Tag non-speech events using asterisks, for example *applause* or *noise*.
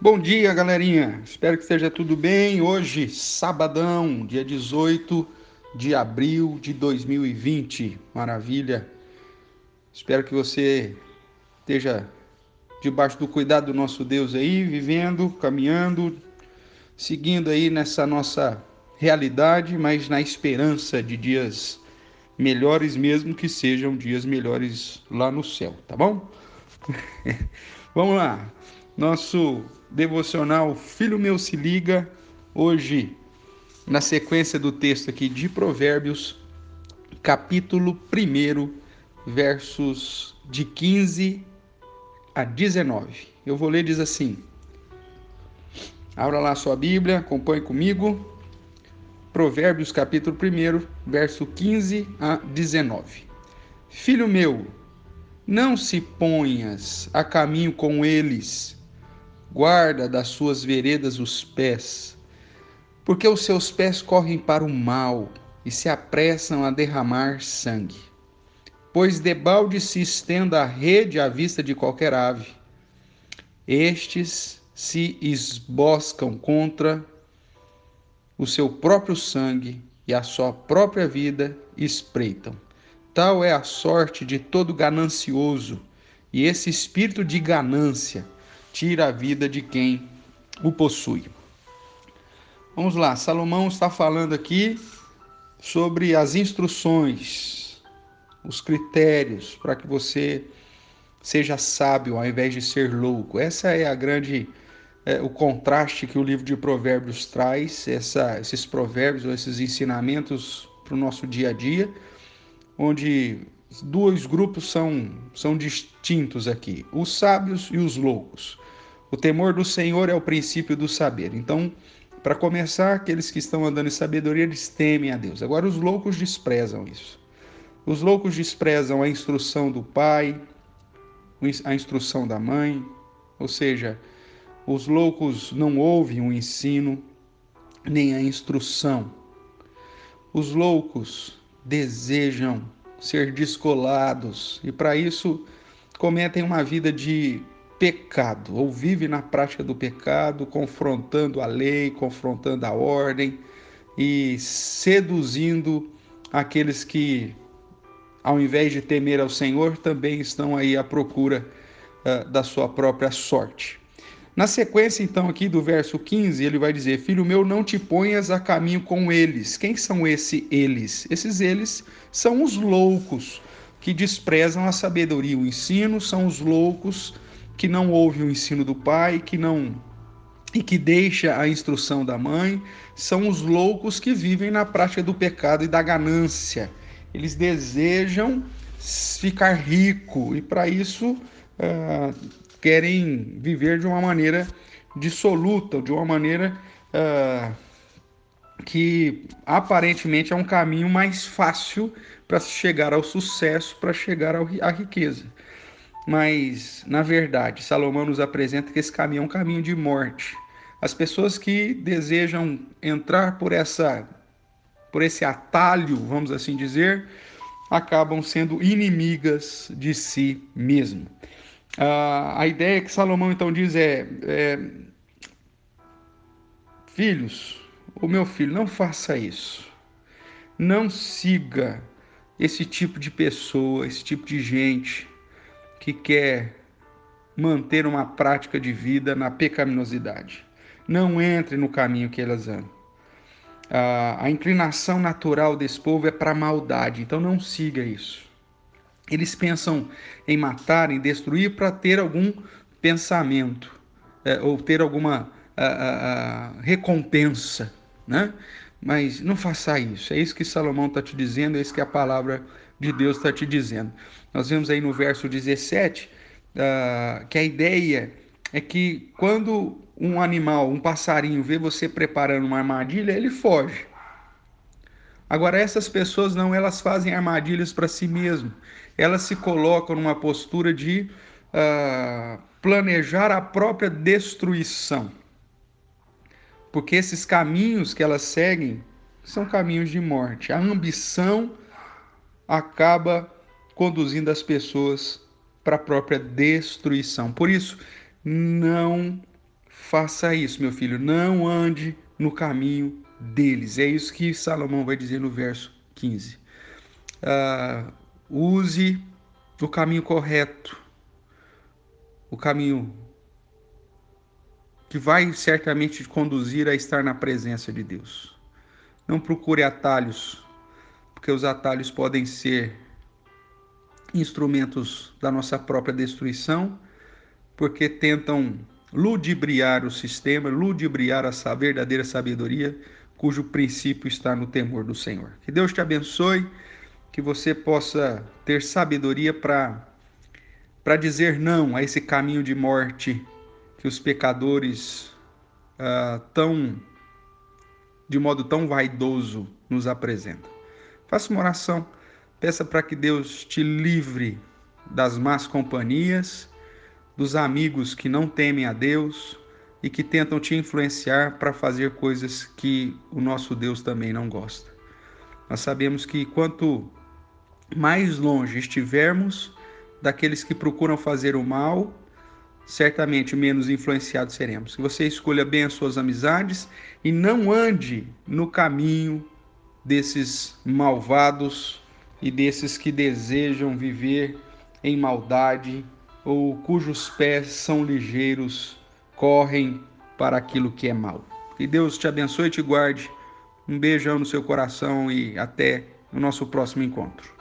Bom dia, galerinha. Espero que esteja tudo bem. Hoje, sabadão, dia 18 de abril de 2020. Maravilha. Espero que você esteja debaixo do cuidado do nosso Deus aí, vivendo, caminhando, seguindo aí nessa nossa realidade, mas na esperança de dias melhores, mesmo que sejam dias melhores lá no céu, tá bom? *laughs* Vamos lá. Nosso devocional Filho Meu Se Liga, hoje, na sequência do texto aqui de Provérbios, capítulo 1, versos de 15 a 19. Eu vou ler, diz assim. Abra lá sua Bíblia, acompanhe comigo. Provérbios capítulo 1, verso 15 a 19. Filho meu, não se ponhas a caminho com eles, guarda das suas veredas os pés, porque os seus pés correm para o mal e se apressam a derramar sangue. Pois debalde se estenda a rede à vista de qualquer ave. Estes se esboscam contra o seu próprio sangue e a sua própria vida espreitam. Tal é a sorte de todo ganancioso, e esse espírito de ganância tira a vida de quem o possui. Vamos lá, Salomão está falando aqui sobre as instruções, os critérios para que você seja sábio ao invés de ser louco. Essa é a grande é, o contraste que o livro de Provérbios traz, essa, esses provérbios ou esses ensinamentos para o nosso dia a dia, onde dois grupos são, são distintos aqui: os sábios e os loucos. O temor do Senhor é o princípio do saber. Então, para começar, aqueles que estão andando em sabedoria, eles temem a Deus. Agora, os loucos desprezam isso. Os loucos desprezam a instrução do pai, a instrução da mãe, ou seja, os loucos não ouvem o ensino nem a instrução. Os loucos desejam ser descolados e para isso cometem uma vida de pecado ou vivem na prática do pecado, confrontando a lei, confrontando a ordem e seduzindo aqueles que, ao invés de temer ao Senhor, também estão aí à procura uh, da sua própria sorte. Na sequência, então, aqui do verso 15, ele vai dizer: Filho meu, não te ponhas a caminho com eles. Quem são esses eles? Esses eles são os loucos que desprezam a sabedoria, o ensino, são os loucos que não ouvem o ensino do pai, que não e que deixa a instrução da mãe, são os loucos que vivem na prática do pecado e da ganância. Eles desejam ficar rico e para isso uh, querem viver de uma maneira dissoluta, de uma maneira uh, que aparentemente é um caminho mais fácil para chegar ao sucesso, para chegar à riqueza. Mas, na verdade, Salomão nos apresenta que esse caminho é um caminho de morte. As pessoas que desejam entrar por essa por esse atalho, vamos assim dizer, acabam sendo inimigas de si mesmo. Ah, a ideia que Salomão então diz é, é: Filhos, o meu filho, não faça isso. Não siga esse tipo de pessoa, esse tipo de gente que quer manter uma prática de vida na pecaminosidade. Não entre no caminho que elas andam. A inclinação natural desse povo é para a maldade, então não siga isso. Eles pensam em matar, em destruir para ter algum pensamento é, ou ter alguma a, a, a recompensa, né? Mas não faça isso. É isso que Salomão está te dizendo, é isso que a palavra de Deus está te dizendo. Nós vemos aí no verso 17 uh, ah, que a ideia é que quando um animal, um passarinho, vê você preparando uma armadilha, ele foge. Agora, essas pessoas não, elas fazem armadilhas para si mesmo. Elas se colocam numa postura de uh, planejar a própria destruição. Porque esses caminhos que elas seguem são caminhos de morte. A ambição acaba conduzindo as pessoas para a própria destruição. Por isso, não faça isso, meu filho. Não ande no caminho deles. É isso que Salomão vai dizer no verso 15. Uh, ah, use o caminho correto, o caminho que vai certamente te conduzir a estar na presença de Deus. Não procure atalhos, porque os atalhos podem ser instrumentos da nossa própria destruição, porque tentam ludibriar o sistema, ludibriar a verdadeira sabedoria, cujo princípio está no temor do Senhor. Que Deus te abençoe, que você possa ter sabedoria para para dizer não a esse caminho de morte que os pecadores uh, tão de modo tão vaidoso nos apresentam. Faça uma oração, peça para que Deus te livre das más companhias dos amigos que não temem a Deus e que tentam te influenciar para fazer coisas que o nosso Deus também não gosta. Nós sabemos que quanto mais longe estivermos daqueles que procuram fazer o mal, certamente menos influenciados seremos. Que você escolha bem as suas amizades e não ande no caminho desses malvados e desses que desejam viver em maldade ou cujos pés são ligeiros, correm para aquilo que é mal. Que Deus te abençoe e te guarde. Um beijão no seu coração e até o nosso próximo encontro.